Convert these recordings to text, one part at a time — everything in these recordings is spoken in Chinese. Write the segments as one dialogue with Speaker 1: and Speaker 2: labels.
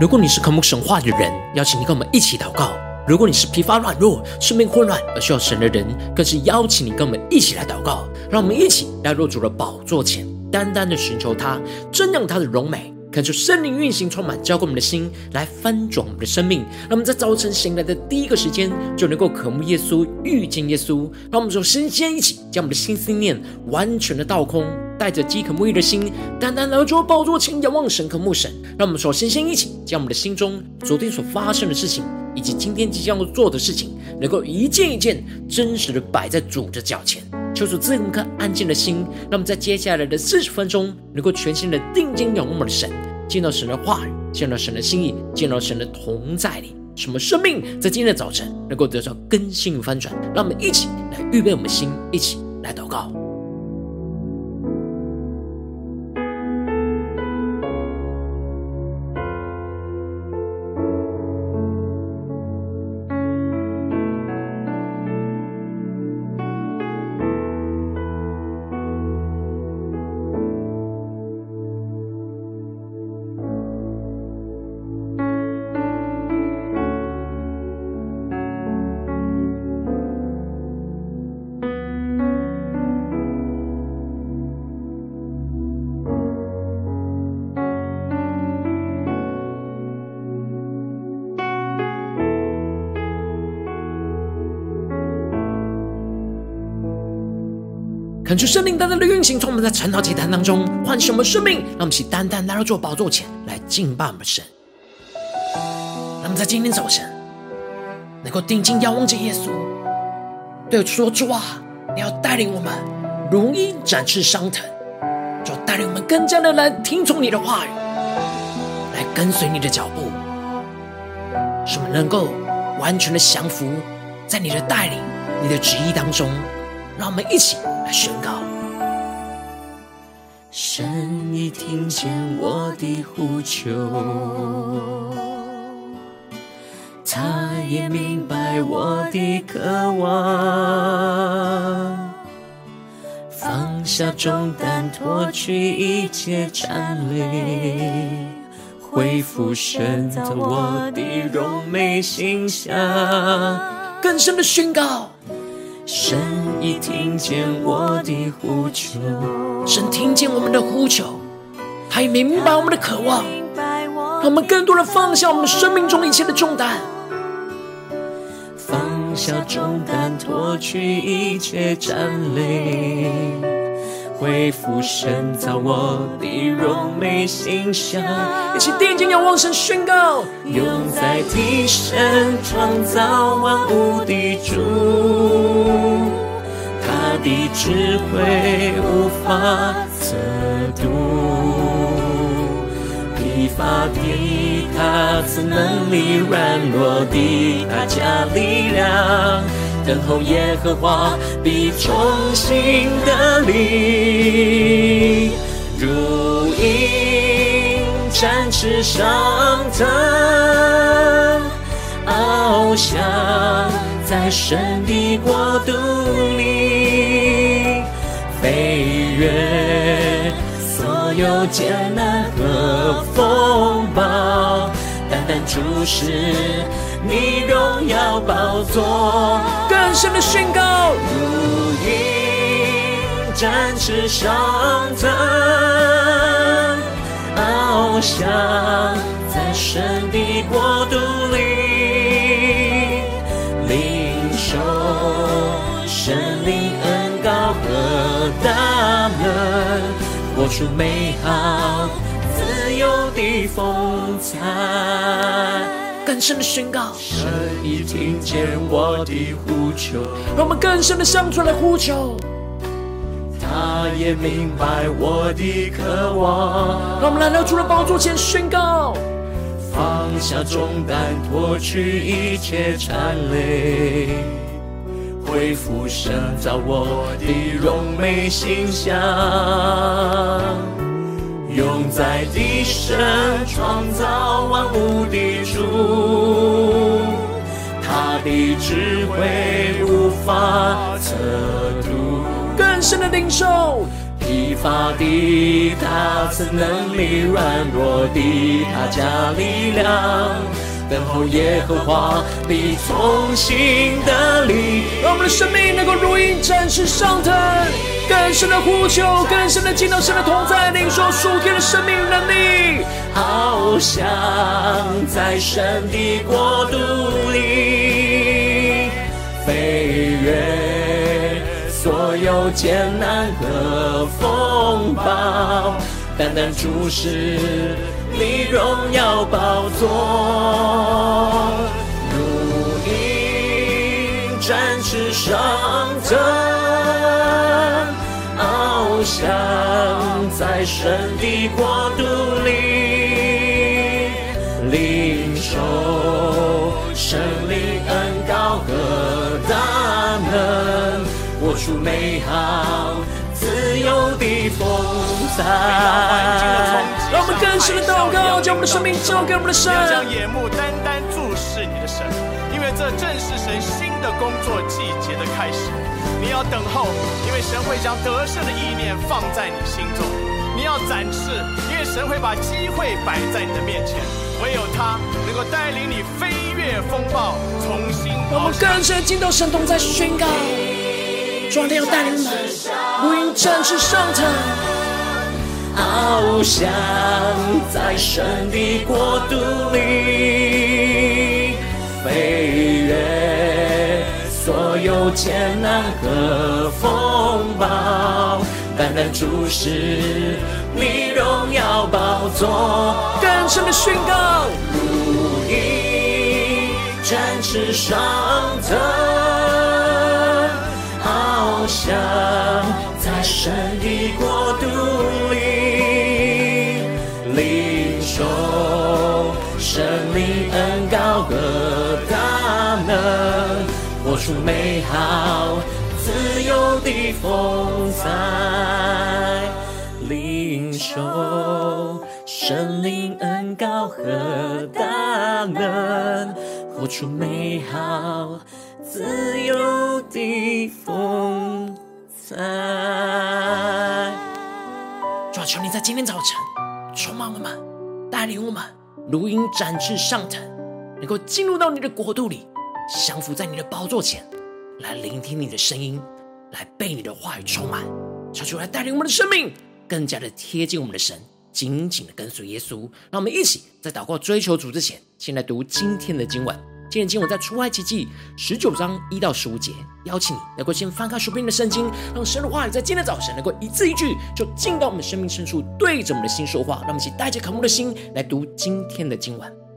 Speaker 1: 如果你是渴慕神话的人，邀请你跟我们一起祷告；如果你是疲乏软弱、生命混乱而需要神的人，更是邀请你跟我们一起来祷告。让我们一起来入主的宝座前，单单的寻求他，瞻仰他的荣美，恳求圣灵运行充满，浇灌我们的心，来翻转我们的生命。让我们在早晨醒来的第一个时间，就能够渴慕耶稣、遇见耶稣。让我们说，先先一起将我们的心思念完全的倒空。带着饥渴沐浴的心，单单来到宝座前仰望神、渴慕神。让我们首先先一起将我们的心中昨天所发生的事情，以及今天即将要做的事情，能够一件一件真实的摆在主的脚前，求主赐我们颗安静的心。让我们在接下来的四十分钟，能够全心的定睛仰望我们的神，见到神的话语，见到神的心意，见到神的同在里，什么生命在今天的早晨能够得到更新与翻转。让我们一起来预备我们的心，一起来祷告。恳求圣灵单单的运行，从我们在晨祷祭坛当中唤醒我们生命，让我们一起单单来到主宝座前来敬拜我们神。让我们在今天早晨能够定睛仰望着耶稣，对我说：“主啊，你要带领我们如鹰展翅上腾，就带领我们更加的来听从你的话语，来跟随你的脚步，使我们能够完全的降服在你的带领、你的旨意当中。”让我们一起。宣告，
Speaker 2: 神已听见我的呼求，他也明白我的渴望，放下重担，脱去一切缠累，恢复神造我的荣美形象，
Speaker 1: 更深的宣告。
Speaker 2: 神已听见我的呼求，
Speaker 1: 神听见我们的呼求，他也明白我们的渴望，让我们更多的放下我们生命中一切的重担，
Speaker 2: 放下重担，脱去一切战累。恢复神造我的荣美形象，
Speaker 1: 一起定睛仰望神，宣告：
Speaker 2: 永在提神创造万物的主，他的智慧无法测度，疲乏的他赐能力，软弱的他加力量。等候耶和华必重新得力，如鹰展翅上腾，翱翔在神的国度里，飞越所有艰难和风暴，单单注视。你荣耀宝座，
Speaker 1: 更深的宣告，
Speaker 2: 如鹰展翅上腾，翱翔在神的国度里，受神灵恩高和大能，活出美好自由的风采。
Speaker 1: 更深的宣告，
Speaker 2: 神已听见我的呼求，
Speaker 1: 让我们更深的向主来呼求。
Speaker 2: 他也明白我的渴望，
Speaker 1: 让我们来到主的宝座前宣告，
Speaker 2: 放下重担，脱去一切缠累，恢复神造我的荣美形象。永在的神创造万物的主，他的智慧无法测度。
Speaker 1: 更深的领受，
Speaker 2: 疲乏的他，赐能力软弱的他加力量。等候耶和华必从新得力，
Speaker 1: 让我们的生命能够如鹰展翅上腾，更深的呼求，更深的进到神的同在，领受属天的生命能力，
Speaker 2: 好像在神的国度里飞越所有艰难和风暴，单单注视。你荣耀宝座，如鹰展翅上腾，翱翔在神的国度里，领受神灵恩膏和大能，活出美好自由的风采。
Speaker 1: 更深的祷告，将我们的生命交给我们的神。
Speaker 3: 将眼目单单注视你的神，因为这正是神新的工作季节的开始。你要等候，因为神会将得胜的意念放在你心中。你要展翅，因为神会把机会摆在你的面前。唯有他能够带领你飞越风暴，重新。
Speaker 1: 让我们更深进到神同在宣告，主啊，要带领我们，如鹰展翅上腾。
Speaker 2: 翱翔在神的国度里，飞越所有艰难和风暴，单单注视你荣耀宝座，
Speaker 1: 更深的宣告，
Speaker 2: 如鹰展翅上腾，翱翔在神的国度恩高和大能，活出美好自由的风采，领受生命恩高和大能，活出美好自由的风采。
Speaker 1: 主啊，求你在今天早晨充满我们，带领我们。如鹰展翅上腾，能够进入到你的国度里，降服在你的宝座前，来聆听你的声音，来被你的话语充满，求主来带领我们的生命，更加的贴近我们的神，紧紧的跟随耶稣。让我们一起在祷告追求主之前，先来读今天的经文。今天经文在出埃及记十九章一到十五节，邀请你能够先翻开手边的圣经，让神的话语在今天早晨能够一字一句就进到我们生命深处，对着我们的心说话。让我们一起带着渴慕的心来读今天的经文。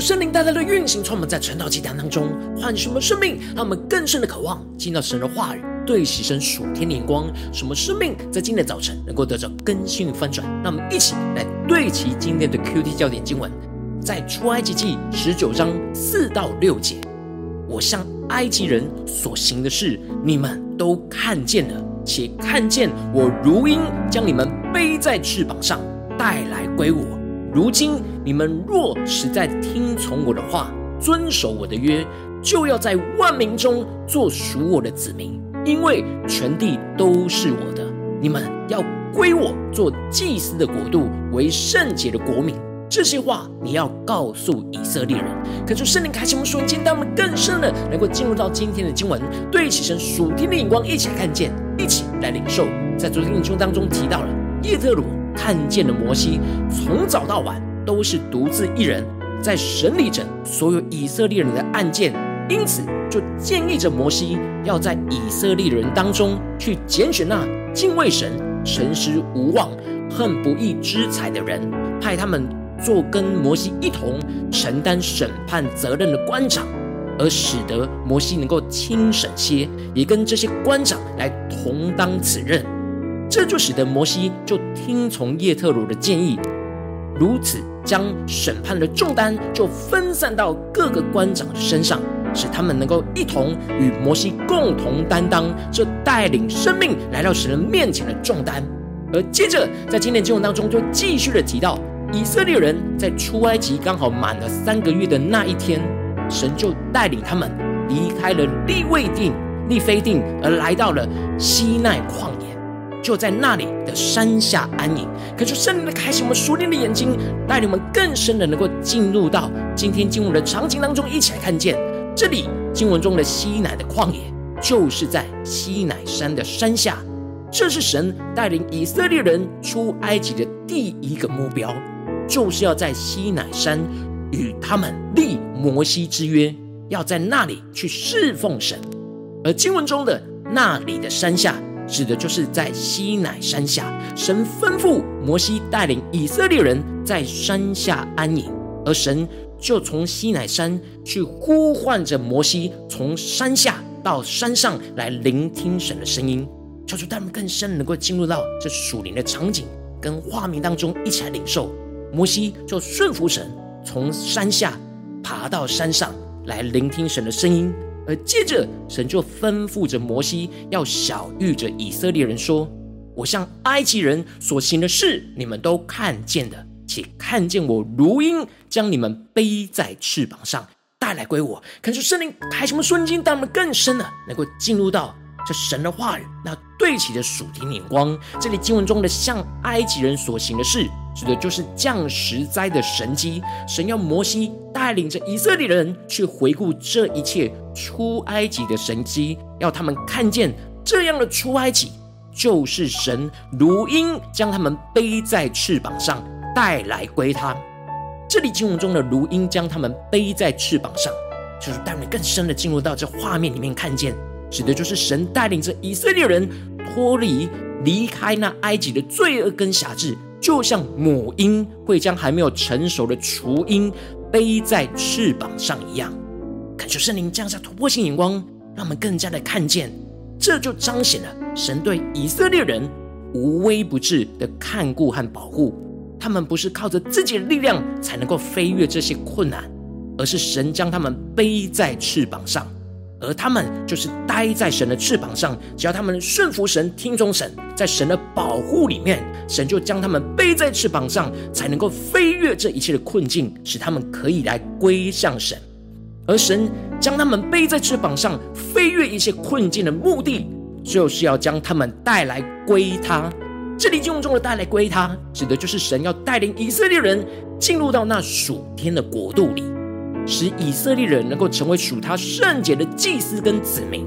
Speaker 1: 圣灵大大的运行，充满在晨祷祭坛当中，唤醒我们生命，让我们更深的渴望进到神的话语，对齐神属天的眼光，什么生命在今天早晨能够得到更新与翻转。让我们一起来对齐今天的 QT 焦点经文，在出埃及记十九章四到六节。我向埃及人所行的事，你们都看见了，且看见我如鹰将你们背在翅膀上带来归我。如今你们若实在听从我的话，遵守我的约，就要在万民中做属我的子民，因为全地都是我的。你们要归我做祭司的国度，为圣洁的国民。这些话你要告诉以色列人。可是圣灵开启我们属灵，带我们更深的能够进入到今天的经文，对齐神属天的眼光，一起来看见，一起来领受。在昨天的经当中提到了叶特罗。看见了摩西，从早到晚都是独自一人在审理着所有以色列人的案件，因此就建议着摩西要在以色列人当中去拣选那敬畏神、诚实无妄、恨不义之财的人，派他们做跟摩西一同承担审判责任的官长，而使得摩西能够轻省些，也跟这些官长来同当此任。这就使得摩西就听从叶特鲁的建议，如此将审判的重担就分散到各个官长身上，使他们能够一同与摩西共同担当这带领生命来到神人面前的重担。而接着在今天经文当中就继续的提到，以色列人在出埃及刚好满了三个月的那一天，神就带领他们离开了利未定、利非定，而来到了西奈旷野。就在那里的山下安营，可是圣灵的开启我们熟练的眼睛，带领我们更深的能够进入到今天经文的场景当中，一起来看见这里经文中的西乃的旷野，就是在西乃山的山下，这是神带领以色列人出埃及的第一个目标，就是要在西乃山与他们立摩西之约，要在那里去侍奉神，而经文中的那里的山下。指的就是在西乃山下，神吩咐摩西带领以色列人在山下安营，而神就从西乃山去呼唤着摩西，从山下到山上来聆听神的声音。求主他们更深能够进入到这属灵的场景跟画面当中，一起来领受。摩西就顺服神，从山下爬到山上来聆听神的声音。而接着，神就吩咐着摩西，要晓谕着以色列人说：“我向埃及人所行的事，你们都看见的，且看见我如鹰将你们背在翅膀上带来归我。”可是圣灵开什么瞬间，带我们更深了，能够进入到这神的话语，那对齐的属天眼光。这里经文中的向埃及人所行的事。指的就是降十灾的神迹，神要摩西带领着以色列人去回顾这一切出埃及的神迹，要他们看见这样的出埃及就是神如鹰将他们背在翅膀上带来归他。这里经文中的如鹰将他们背在翅膀上，就是带你更深的进入到这画面里面看见，指的就是神带领着以色列人脱离离开那埃及的罪恶跟辖制。就像母鹰会将还没有成熟的雏鹰背在翅膀上一样，恳求圣灵降下突破性眼光，让我们更加的看见，这就彰显了神对以色列人无微不至的看顾和保护。他们不是靠着自己的力量才能够飞越这些困难，而是神将他们背在翅膀上。而他们就是待在神的翅膀上，只要他们顺服神、听从神，在神的保护里面，神就将他们背在翅膀上，才能够飞越这一切的困境，使他们可以来归向神。而神将他们背在翅膀上，飞越一切困境的目的，就是要将他们带来归他。这里经文中的带来归他，指的就是神要带领以色列人进入到那属天的国度里。使以色列人能够成为属他圣洁的祭司跟子民。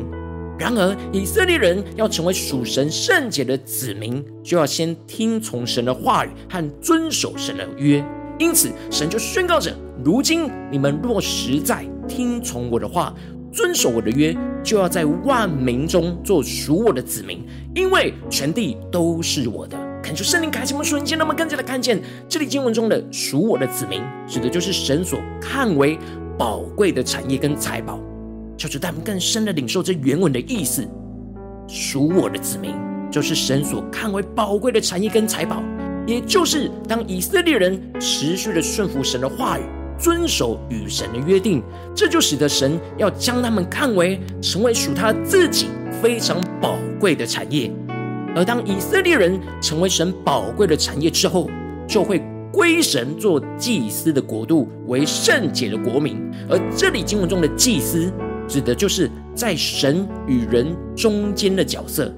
Speaker 1: 然而，以色列人要成为属神圣洁的子民，就要先听从神的话语和遵守神的约。因此，神就宣告着：如今你们若实在听从我的话，遵守我的约，就要在万民中做属我的子民，因为全地都是我的。恳求圣灵开启我们瞬间，让我们更加的看见这里经文中的属我的子民，指的就是神所看为宝贵的产业跟财宝。求主带我们更深的领受这原文的意思。属我的子民，就是神所看为宝贵的产业跟财宝，也就是当以色列人持续的顺服神的话语，遵守与神的约定，这就使得神要将他们看为成为属他自己非常宝贵的产业。而当以色列人成为神宝贵的产业之后，就会归神做祭司的国度，为圣洁的国民。而这里经文中的祭司，指的就是在神与人中间的角色，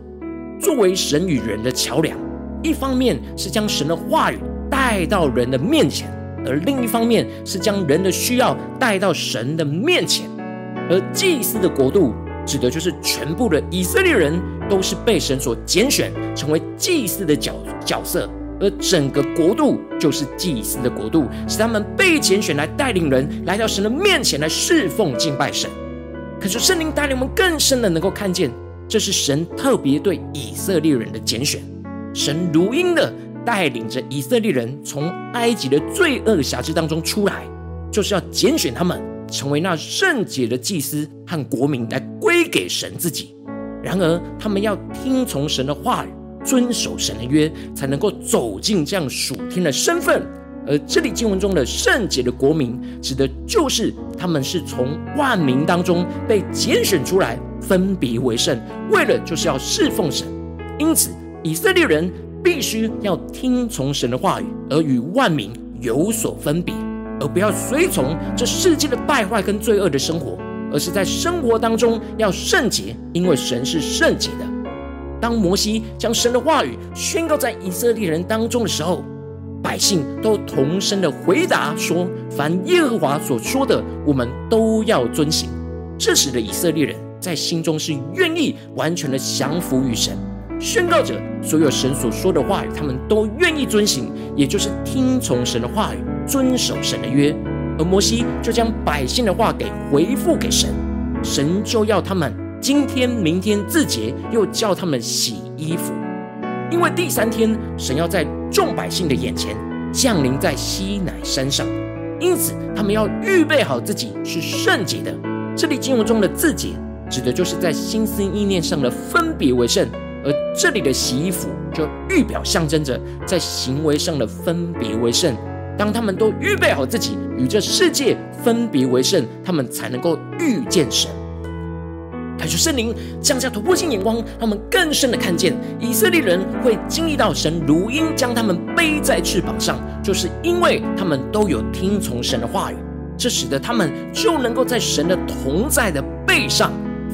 Speaker 1: 作为神与人的桥梁。一方面是将神的话语带到人的面前，而另一方面是将人的需要带到神的面前。而祭司的国度，指的就是全部的以色列人都是被神所拣选，成为祭司的角角色。而整个国度就是祭司的国度，是他们被拣选来带领人来到神的面前来侍奉敬拜神。可是圣灵带领我们更深的能够看见，这是神特别对以色列人的拣选。神如鹰的带领着以色列人从埃及的罪恶辖制当中出来，就是要拣选他们成为那圣洁的祭司和国民，来归给神自己。然而，他们要听从神的话语，遵守神的约，才能够走进这样属天的身份。而这里经文中的圣洁的国民，指的就是他们是从万民当中被拣选出来，分别为圣，为了就是要侍奉神。因此，以色列人必须要听从神的话语，而与万民有所分别，而不要随从这世界的败坏跟罪恶的生活，而是在生活当中要圣洁，因为神是圣洁的。当摩西将神的话语宣告在以色列人当中的时候，百姓都同声的回答说：“凡耶和华所说的，我们都要遵行。”这时的以色列人在心中是愿意完全的降服于神，宣告着所有神所说的话语，他们都愿意遵行，也就是听从神的话语，遵守神的约。而摩西就将百姓的话给回复给神，神就要他们今天、明天自洁，又叫他们洗衣服。因为第三天，神要在众百姓的眼前降临在西乃山上，因此他们要预备好自己是圣洁的。这里经文中的自洁，指的就是在心思意念上的分别为圣；而这里的洗衣服，就预表象征着在行为上的分别为圣。当他们都预备好自己与这世界分别为圣，他们才能够遇见神。开出圣灵降下突破性眼光，让我们更深的看见以色列人会经历到神如鹰将他们背在翅膀上，就是因为他们都有听从神的话语，这使得他们就能够在神的同在的背上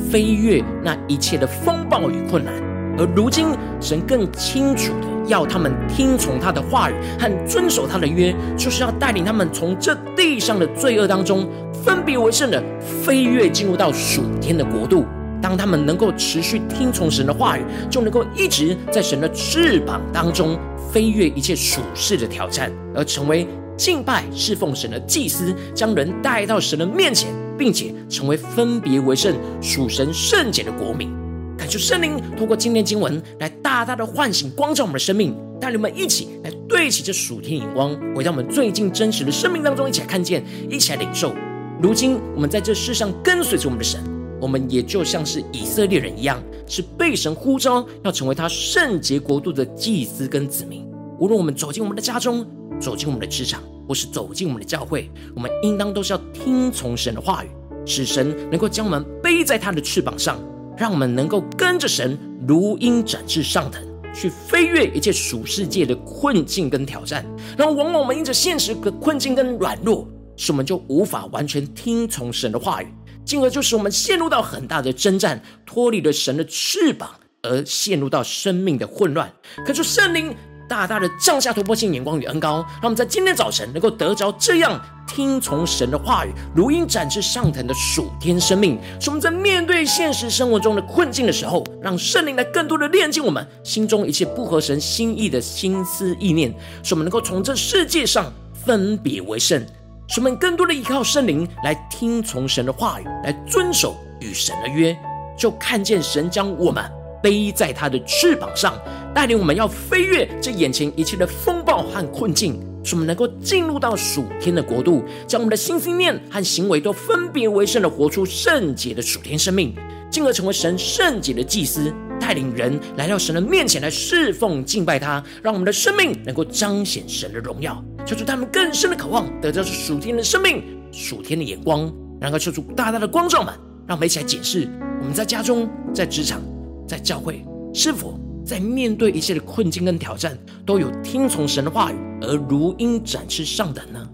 Speaker 1: 飞越那一切的风暴与困难。而如今，神更清楚的要他们听从他的话语和遵守他的约，就是要带领他们从这地上的罪恶当中分别为圣的飞跃进入到属天的国度。当他们能够持续听从神的话语，就能够一直在神的翅膀当中飞越一切属世的挑战，而成为敬拜侍奉神的祭司，将人带到神的面前，并且成为分别为圣属神圣洁的国民。感谢圣灵透过今天经文来大大的唤醒光照我们的生命，带领我们一起来对齐这属天眼光，回到我们最近真实的生命当中，一起来看见，一起来领受。如今我们在这世上跟随着我们的神。我们也就像是以色列人一样，是被神呼召要成为他圣洁国度的祭司跟子民。无论我们走进我们的家中，走进我们的职场，或是走进我们的教会，我们应当都是要听从神的话语，使神能够将我们背在他的翅膀上，让我们能够跟着神如鹰展翅上腾，去飞越一切属世界的困境跟挑战。然后，往往我们因着现实的困境跟软弱，使我们就无法完全听从神的话语。进而就使我们陷入到很大的征战，脱离了神的翅膀，而陷入到生命的混乱。可是圣灵大大的降下突破性眼光与恩膏，让我们在今天早晨能够得着这样听从神的话语，如鹰展翅上腾的属天生命。使我们在面对现实生活中的困境的时候，让圣灵来更多的炼净我们心中一切不合神心意的心思意念，使我们能够从这世界上分别为圣。使我们更多的依靠圣灵来听从神的话语，来遵守与神的约，就看见神将我们背在他的翅膀上，带领我们要飞越这眼前一切的风暴和困境，使我们能够进入到属天的国度，将我们的心心念和行为都分别为圣的活出圣洁的属天生命，进而成为神圣洁的祭司，带领人来到神的面前来侍奉敬拜他，让我们的生命能够彰显神的荣耀，求主他们更深的渴望得到属天的生命、属天的眼光，然后求主大大的光照们，让我们一起来检视我们在家中、在职场、在教会是否。在面对一切的困境跟挑战，都有听从神的话语而如鹰展翅上腾呢？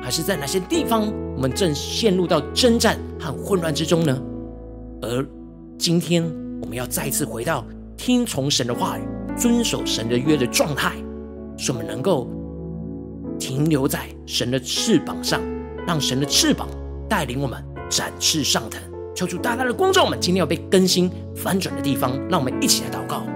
Speaker 1: 还是在哪些地方我们正陷入到征战和混乱之中呢？而今天我们要再一次回到听从神的话语、遵守神的约的状态，使我们能够停留在神的翅膀上，让神的翅膀带领我们展翅上腾。求主大大的光照我们，今天要被更新翻转的地方，让我们一起来祷告。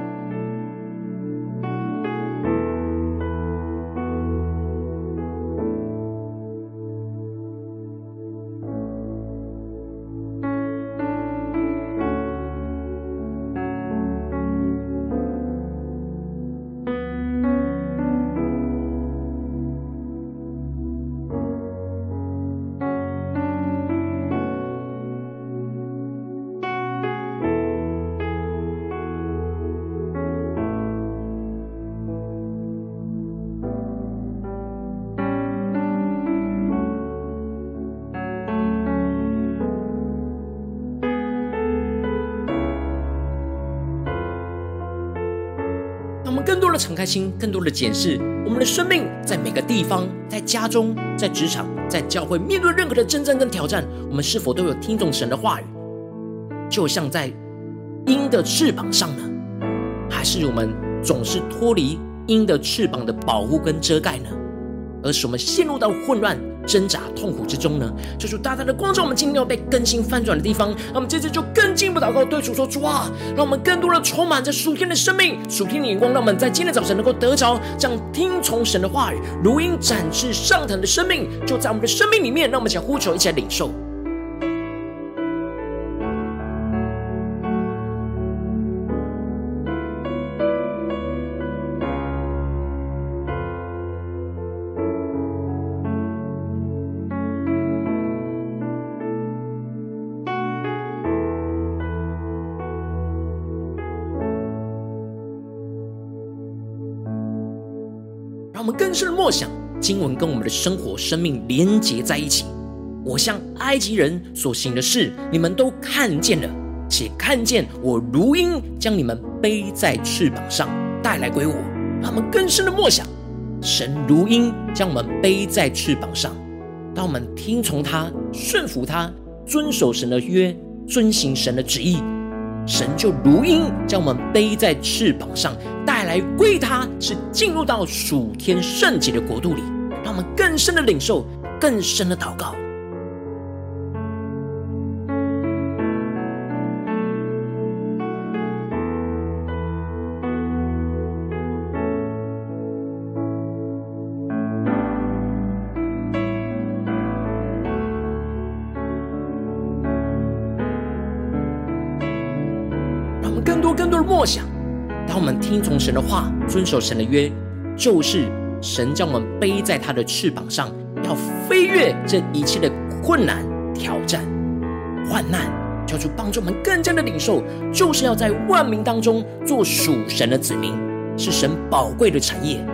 Speaker 1: 敞开心，更多的检视我们的生命，在每个地方，在家中，在职场，在教会，面对任何的征战跟挑战，我们是否都有听懂神的话语？就像在鹰的翅膀上呢？还是我们总是脱离鹰的翅膀的保护跟遮盖呢？而使我们陷入到混乱、挣扎、痛苦之中呢？就是大大的光照我们今天要被更新翻转的地方。那么接着就更进一步祷告，对主说：主啊，让我们更多的充满着属天的生命、属天的眼光，让我们在今天早晨能够得着这样听从神的话语、如鹰展翅上腾的生命，就在我们的生命里面。让我们一起来呼求，一起来领受。我们更深的默想经文跟我们的生活生命连结在一起。我向埃及人所行的事，你们都看见了，且看见我如鹰将你们背在翅膀上带来归我。让我们更深的默想，神如鹰将我们背在翅膀上，当我们听从他、顺服他、遵守神的约、遵行神的旨意。神就如鹰将我们背在翅膀上，带来归他，是进入到属天圣洁的国度里，让我们更深的领受，更深的祷告。听从神的话，遵守神的约，就是神将我们背在他的翅膀上，要飞越这一切的困难、挑战、患难，求主帮助我们更加的领受，就是要在万民当中做属神的子民，是神宝贵的产业，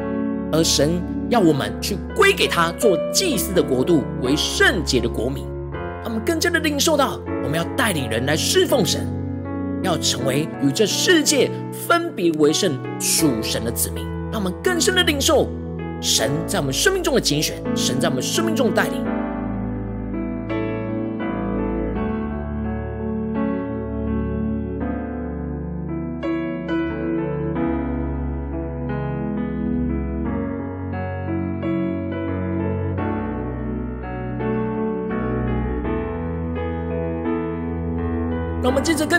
Speaker 1: 而神要我们去归给他，做祭司的国度，为圣洁的国民。他们更加的领受到，我们要带领人来侍奉神。要成为与这世界分别为圣属神的子民，让我们更深的领受神在我们生命中的拣选，神在我们生命中的带领。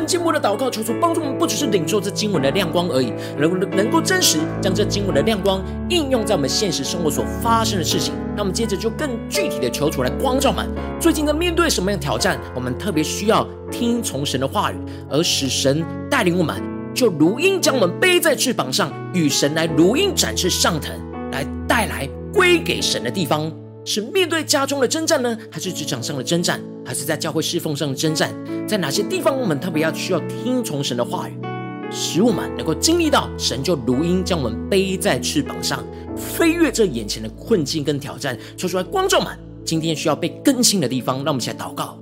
Speaker 1: 们接着更进一步的祷告，求主帮助我们，不只是领受这经文的亮光而已，能能够真实将这经文的亮光应用在我们现实生活所发生的事情。那我们接着就更具体的求主来光照们，最近在面对什么样的挑战？我们特别需要听从神的话语，而使神带领我们就如鹰将我们背在翅膀上，与神来如鹰展翅上腾，来带来归给神的地方。是面对家中的征战呢，还是职场上的征战，还是在教会侍奉上的征战？在哪些地方我们特别要需要听从神的话语，使我们能够经历到神就如鹰将我们背在翅膀上，飞越这眼前的困境跟挑战，说出来观众们今天需要被更新的地方，让我们一起来祷告。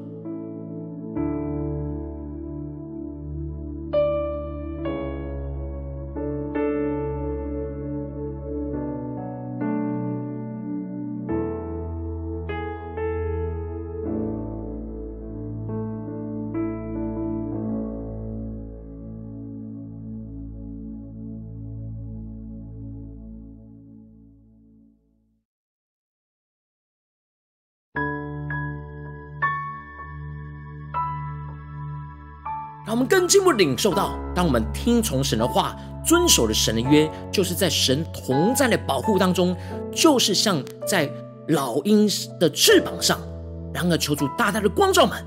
Speaker 1: 我们更进一步领受到，当我们听从神的话，遵守了神的约，就是在神同在的保护当中，就是像在老鹰的翅膀上。然而，求主大大的光照们，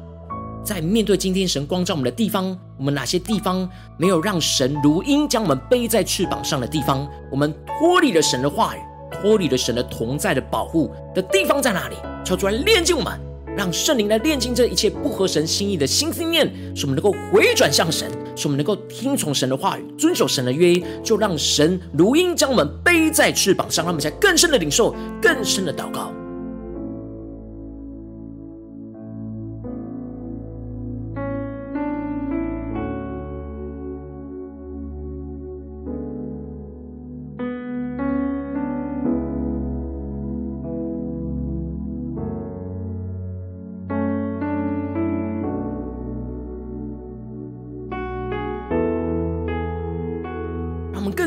Speaker 1: 在面对今天神光照我们的地方，我们哪些地方没有让神如鹰将我们背在翅膀上的地方？我们脱离了神的话语，脱离了神的同在的保护的地方在哪里？求主来炼净我们。让圣灵来炼净这一切不合神心意的心思念，使我们能够回转向神，使我们能够听从神的话语，遵守神的约，就让神如鹰将我们背在翅膀上，让我们在更深的领受，更深的祷告。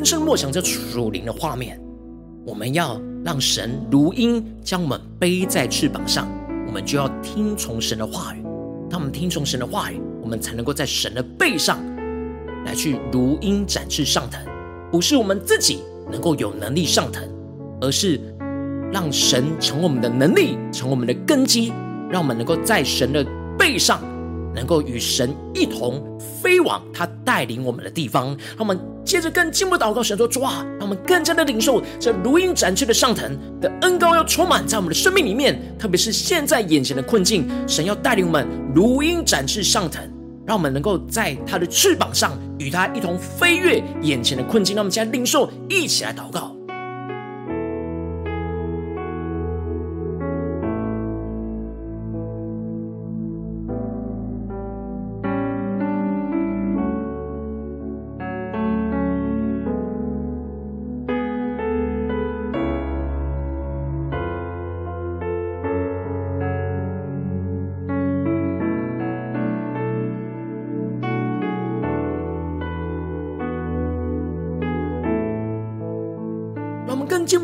Speaker 1: 更深默想这属灵的画面，我们要让神如鹰将我们背在翅膀上，我们就要听从神的话语。当我们听从神的话语，我们才能够在神的背上来去如鹰展翅上腾。不是我们自己能够有能力上腾，而是让神成为我们的能力，成为我们的根基，让我们能够在神的背上。能够与神一同飞往他带领我们的地方，让我们接着更进一步祷告，神说：主啊，让我们更加的领受这如鹰展翅的上腾的恩膏，要充满在我们的生命里面。特别是现在眼前的困境，神要带领我们如鹰展翅上腾，让我们能够在他的翅膀上与他一同飞越眼前的困境。让我们现在领受，一起来祷告。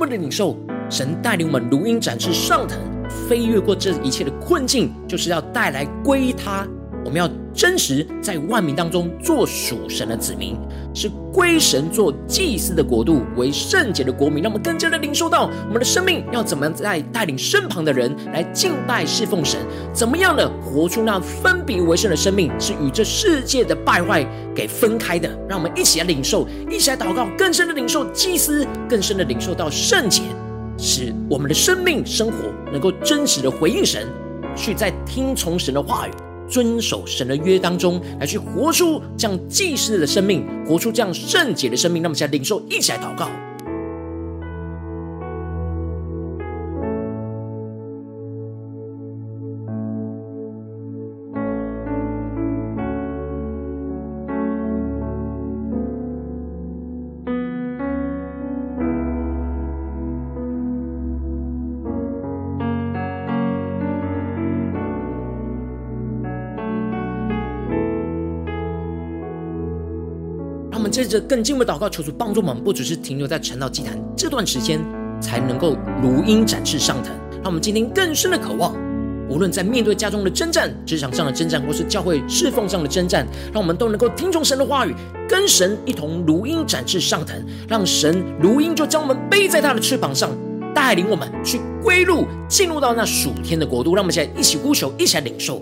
Speaker 1: 的领受，神带领我们如鹰展翅上腾，飞越过这一切的困境，就是要带来归他。我们要真实在万民当中做属神的子民，是归神做祭司的国度，为圣洁的国民。让我们更加的领受到，我们的生命要怎么样在带领身旁的人来敬拜侍奉神，怎么样的活出那分别为圣的生命，是与这世界的败坏给分开的。让我们一起来领受，一起来祷告，更深的领受祭司，更深的领受到圣洁，使我们的生命生活能够真实的回应神，去在听从神的话语。遵守神的约当中，来去活出这样祭司的生命，活出这样圣洁的生命。那么，现在领受，一起来祷告。接着更进一步祷告，求主帮助我们，不只是停留在晨祷祭坛这段时间，才能够如鹰展翅上腾。让我们今天更深的渴望，无论在面对家中的征战、职场上的征战，或是教会侍奉上的征战，让我们都能够听从神的话语，跟神一同如鹰展翅上腾，让神如鹰就将我们背在他的翅膀上，带领我们去归入，进入到那属天的国度。让我们现在一起呼求，一起来领受。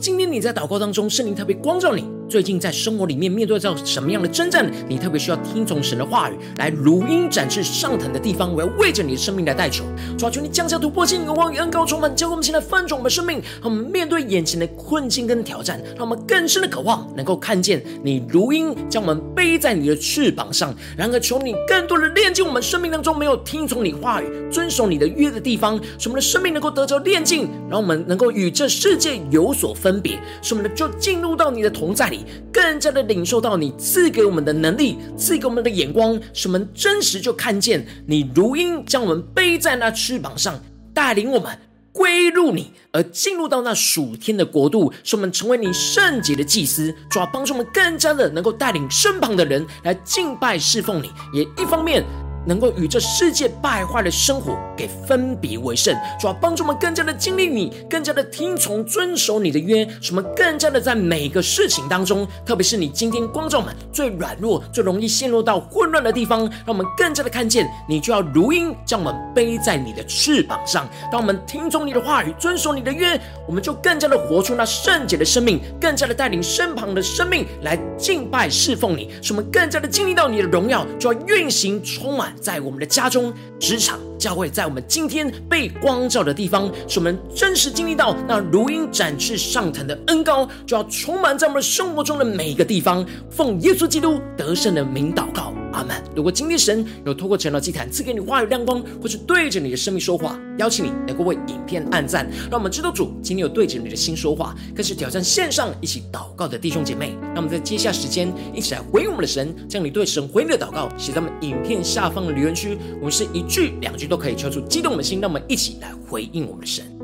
Speaker 1: 今天你在祷告当中，圣灵特别光照你，最近在生活里面面对到什么样的征战，你特别需要听从神的话语来如鹰展翅上腾的地方，我要为着你的生命来代求，抓住，你降下突破性、有望与恩膏充满，叫我们现在翻转我们生命，让我们面对眼前的困境跟挑战，让我们更深的渴望能够看见你如鹰将我们背在你的翅膀上。然而，求你更多的炼净我们生命当中没有听从你话语、遵守你的约的地方，使我们的生命能够得着炼净，让我们能够与这世界有所分别，使我们就进入到你的同在里。更加的领受到你赐给我们的能力，赐给我们的眼光，使我们真实就看见你如鹰将我们背在那翅膀上，带领我们归入你，而进入到那属天的国度，使我们成为你圣洁的祭司，主要帮助我们更加的能够带领身旁的人来敬拜侍奉你，也一方面。能够与这世界败坏的生活给分别为圣，主要帮助我们更加的经历你，更加的听从遵守你的约，使我们更加的在每个事情当中，特别是你今天光照我们最软弱、最容易陷入到混乱的地方，让我们更加的看见你就要如鹰将我们背在你的翅膀上。当我们听从你的话语，遵守你的约，我们就更加的活出那圣洁的生命，更加的带领身旁的生命来敬拜侍奉你，使我们更加的经历到你的荣耀，就要运行充满。在我们的家中、职场、教会，在我们今天被光照的地方，使我们真实经历到那如鹰展翅上腾的恩高，就要充满在我们生活中的每一个地方。奉耶稣基督得胜的名祷告。阿门。如果今天神有透过晨祷祭坛赐给你话语亮光，或是对着你的生命说话，邀请你能够为影片按赞，让我们知道主今天有对着你的心说话，更是挑战线上一起祷告的弟兄姐妹。让我们在接下时间一起来回应我们的神，将你对神回应的祷告写在我们影片下方的留言区，我们是一句两句都可以敲出激动的心，让我们一起来回应我们的神。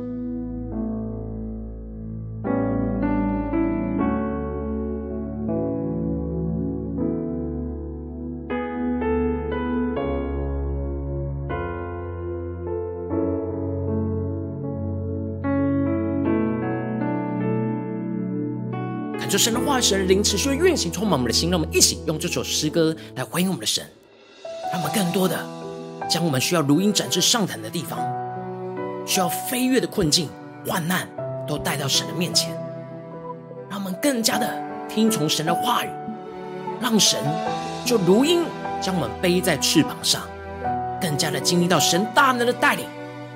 Speaker 1: 神的话语，神的灵持续运行，充满我们的心。让我们一起用这首诗歌来回应我们的神，让我们更多的将我们需要如鹰展翅上腾的地方，需要飞跃的困境、患难，都带到神的面前。让我们更加的听从神的话语，让神就如鹰将我们背在翅膀上，更加的经历到神大能的带领，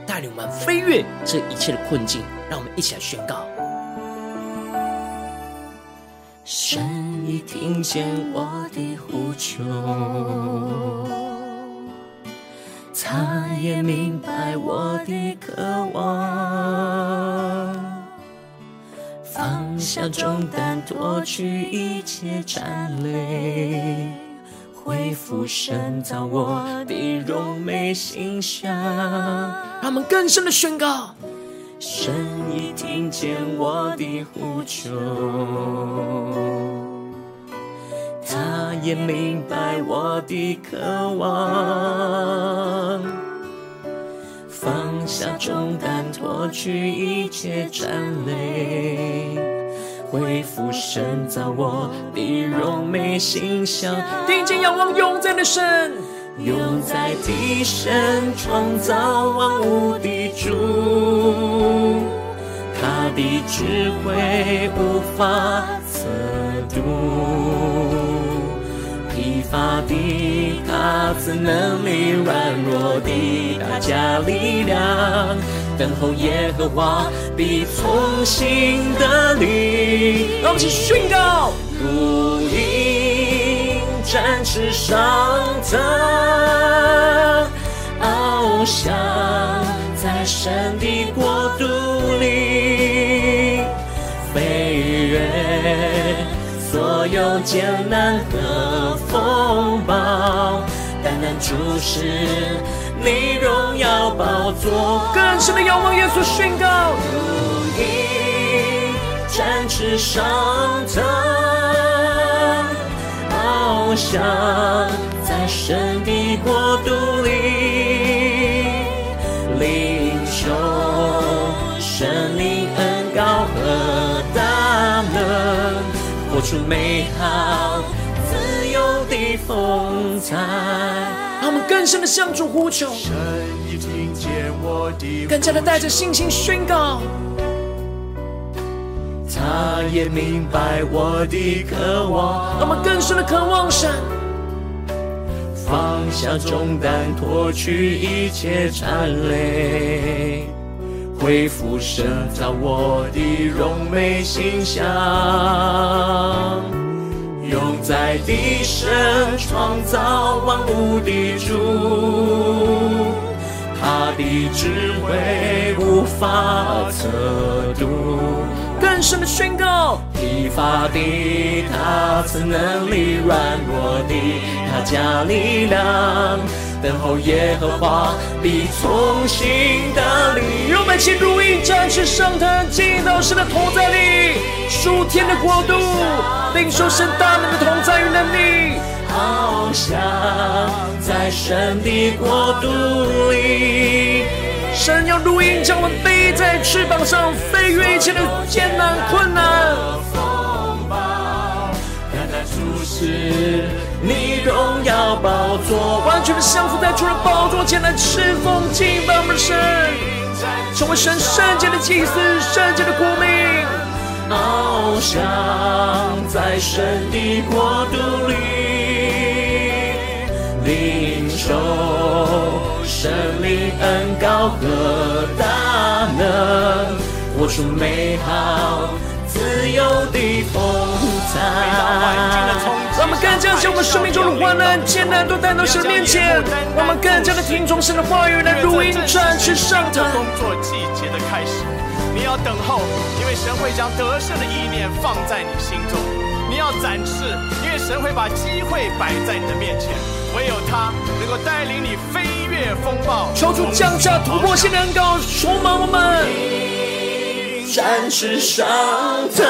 Speaker 1: 带领我们飞跃这一切的困境。让我们一起来宣告。
Speaker 2: 神已听见我的呼求，他也明白我的渴望，放下重担，脱去一切缠累，恢复神造我的荣美形象。
Speaker 1: 让我们更深的宣告。
Speaker 2: 神已听见我的呼求，他也明白我的渴望，放下重担，脱去一切战累，恢复神造我的荣美形象，
Speaker 1: 定睛仰望永在的神。
Speaker 2: 永在的神创造万物的主，他的智慧无法测度，疲乏的，他赐能力软弱的，大家力量。等候耶和华必从新的力。
Speaker 1: 让我们一起宣告：
Speaker 2: 如鹰展翅上腾，翱翔在神的国度里，飞越。所有艰难和风暴，单单注视你荣耀宝座，
Speaker 1: 更深的仰望耶稣宣告，
Speaker 2: 如鹰展翅上腾，翱翔在神的国度里，领受神灵恩膏和大能。活出美好自由的风采，
Speaker 1: 让我们更深的向主呼求，
Speaker 3: 神已听见我的，
Speaker 1: 更加的带着信心宣告，
Speaker 2: 他也明白我的渴望，
Speaker 1: 让我们更深的渴望神，
Speaker 2: 放下重担，脱去一切缠累。恢复神造我的荣美形象，永在的神创造万物的主，他的智慧无法测度。
Speaker 1: 更深的宣告，
Speaker 2: 疲乏的他赐能力，软弱的他加力量。等候耶和华必从新得力。
Speaker 1: 让我们一起如鹰展翅上腾，进到神的同在里，属天的国度，领受神大能的同在与能力，
Speaker 2: 翱翔在神的国度里。
Speaker 1: 神要如鹰将我们背在翅膀上，飞越一切的艰难困难。
Speaker 2: 是你荣耀宝座，
Speaker 1: 完全的降服在主的宝座前来侍奉敬拜我们的神，成为神圣洁的祭司，圣洁的国民，
Speaker 2: 翱翔在神的国度里，领受圣灵恩高和大能，活出美好自由的风采。
Speaker 1: 让我们更加将我们生命中的患难、艰难都带到神面前，让我们更加的听从神的话语，来如鹰展翅上腾。
Speaker 3: 工作季节的开始，你要等候，因为神会将得胜的意念放在你心中；你要展翅，因为神会把机会摆在你的面前。唯有他能够带领你飞越风暴。
Speaker 1: 求主降下突破性的恩膏，充满我们。
Speaker 2: 展翅上腾。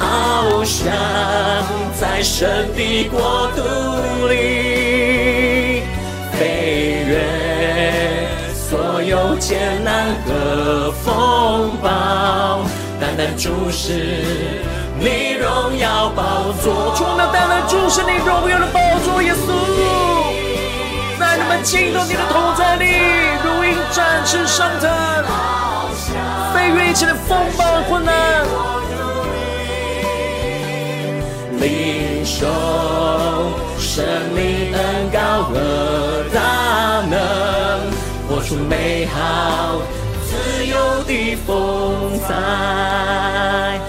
Speaker 2: 翱翔在神的国度里，飞越所有艰难和风暴，单单注视你荣耀宝座。
Speaker 1: 主啊，单单注视你荣耀的宝座，耶稣，在你们进到你的同在里，如鹰展翅上腾，飞越一切的风暴困难。
Speaker 2: 领受生命恩膏和大能，活出美好自由的风采。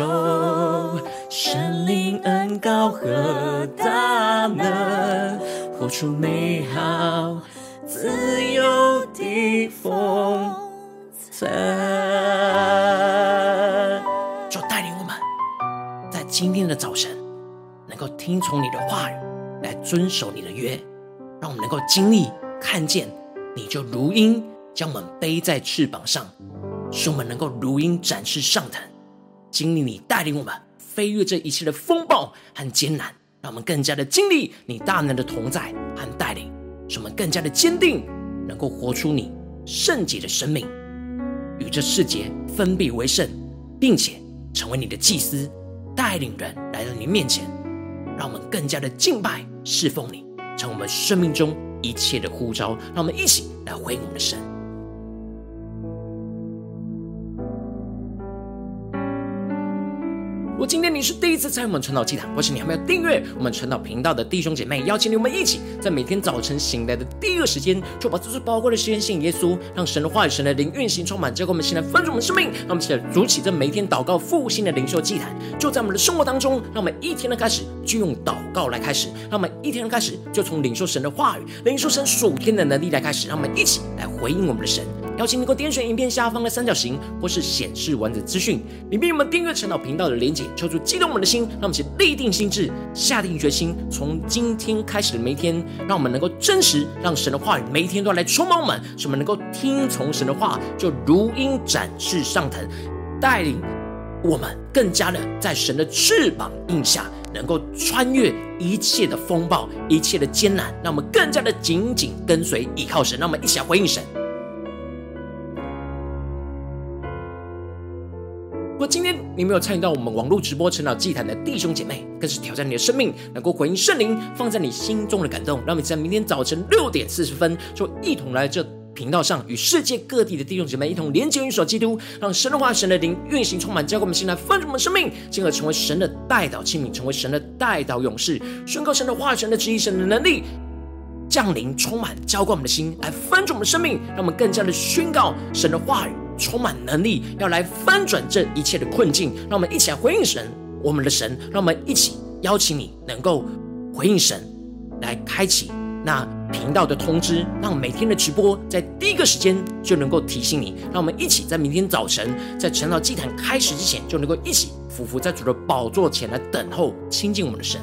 Speaker 2: 领受生命恩膏和大能，活出美好自由的风采。
Speaker 1: 今天的早晨，能够听从你的话语，来遵守你的约，让我们能够经历看见，你就如鹰将我们背在翅膀上，使我们能够如鹰展翅上腾，经历你带领我们飞越这一切的风暴和艰难，让我们更加的经历你大能的同在和带领，使我们更加的坚定，能够活出你圣洁的生命，与这世界分别为圣，并且成为你的祭司。带领人来到你面前，让我们更加的敬拜侍奉你，成为我们生命中一切的呼召。让我们一起来回应我们的神。果今天你是第一次参与我们传道祭坛，或是你还没有订阅我们传道频道的弟兄姐妹，邀请你们一起在每天早晨醒来的第一个时间，就把这最宝贵的时间献给耶稣，让神的话语、神的灵运行充满，结果我们现在分盛我们生命，让我们现在筑起这每天祷告复兴的灵修祭坛，就在我们的生活当中，让我们一天的开始就用祷告来开始，让我们一天的开始就从领受神的话语、领受神属天的能力来开始，让我们一起来回应我们的神。邀请你能够点选影片下方的三角形，或是显示完整资讯，里面有我们订阅晨祷频道的连结，抽出激动我们的心，让我们先立定心智，下定决心，从今天开始的每一天，让我们能够真实，让神的话语每一天都要来充满我们，使我们能够听从神的话，就如鹰展翅上腾，带领我们更加的在神的翅膀印下，能够穿越一切的风暴、一切的艰难，让我们更加的紧紧跟随依靠神，让我们一起来回应神。你没有参与到我们网络直播晨祷祭坛的弟兄姐妹，更是挑战你的生命，能够回应圣灵放在你心中的感动。让我们在明天早晨六点四十分，就一同来这频道上，与世界各地的弟兄姐妹一同连接、运手基督，让神的话、神的灵运行充满，交给我们，现在丰盛我们生命，进而成为神的代祷器皿，成为神的代祷勇士，宣告神的话、神的旨意、神的能力降临充满，浇灌我们的心，来丰盛我们的生命，让我们更加的宣告神的话语。充满能力，要来翻转这一切的困境，让我们一起来回应神，我们的神，让我们一起邀请你能够回应神，来开启那频道的通知，让每天的直播在第一个时间就能够提醒你，让我们一起在明天早晨在晨祷祭坛开始之前，就能够一起俯伏在主的宝座前来等候亲近我们的神。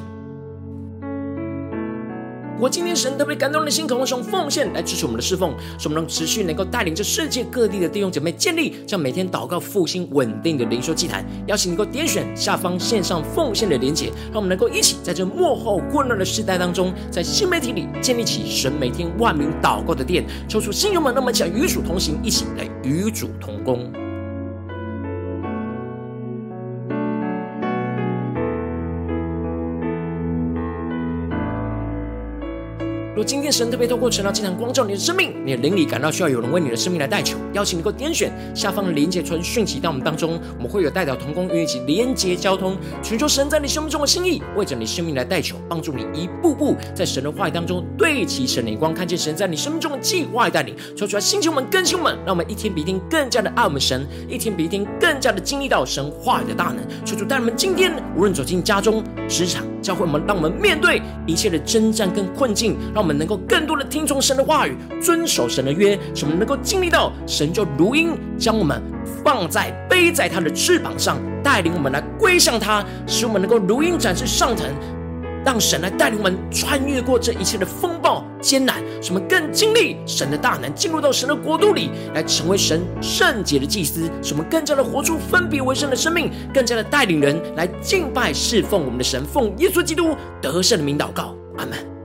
Speaker 1: 我今天神特别感动的心，渴望用奉献来支持我们的侍奉，使我们能持续能够带领着世界各地的弟兄姐妹建立这样每天祷告复兴稳定的灵修祭坛。邀请你能够点选下方线上奉献的连结，让我们能够一起在这幕后混乱的时代当中，在新媒体里建立起神每天万名祷告的殿，抽出新友们，那么想与主同行，一起来与主同工。若今天神特别透过晨祷祭坛光照你的生命，你的灵里感到需要有人为你的生命来代求，邀请能够点选下方的连结传讯息到我们当中，我们会有代表同工与你一起连结交通，寻求神在你生命中的心意，为着你生命来代求，帮助你一步步在神的话语当中对齐神的眼光，看见神在你生命中的计划带领，说出来星球们更新我们，让我们一天比一天更加的爱我们神，一天比一天更加的经历到神话语的大能。求主带我们今天无论走进家中、职场、教会，我们让我们面对一切的征战跟困境，让我们。我们能够更多的听从神的话语，遵守神的约，使我们能够经历到神就如鹰将我们放在背在他的翅膀上，带领我们来归向他，使我们能够如鹰展翅上腾，让神来带领我们穿越过这一切的风暴艰难，使我们更经历神的大能，进入到神的国度里，来成为神圣洁的祭司，使我们更加的活出分别为圣的生命，更加的带领人来敬拜侍奉我们的神，奉耶稣基督得胜的名祷告，阿门。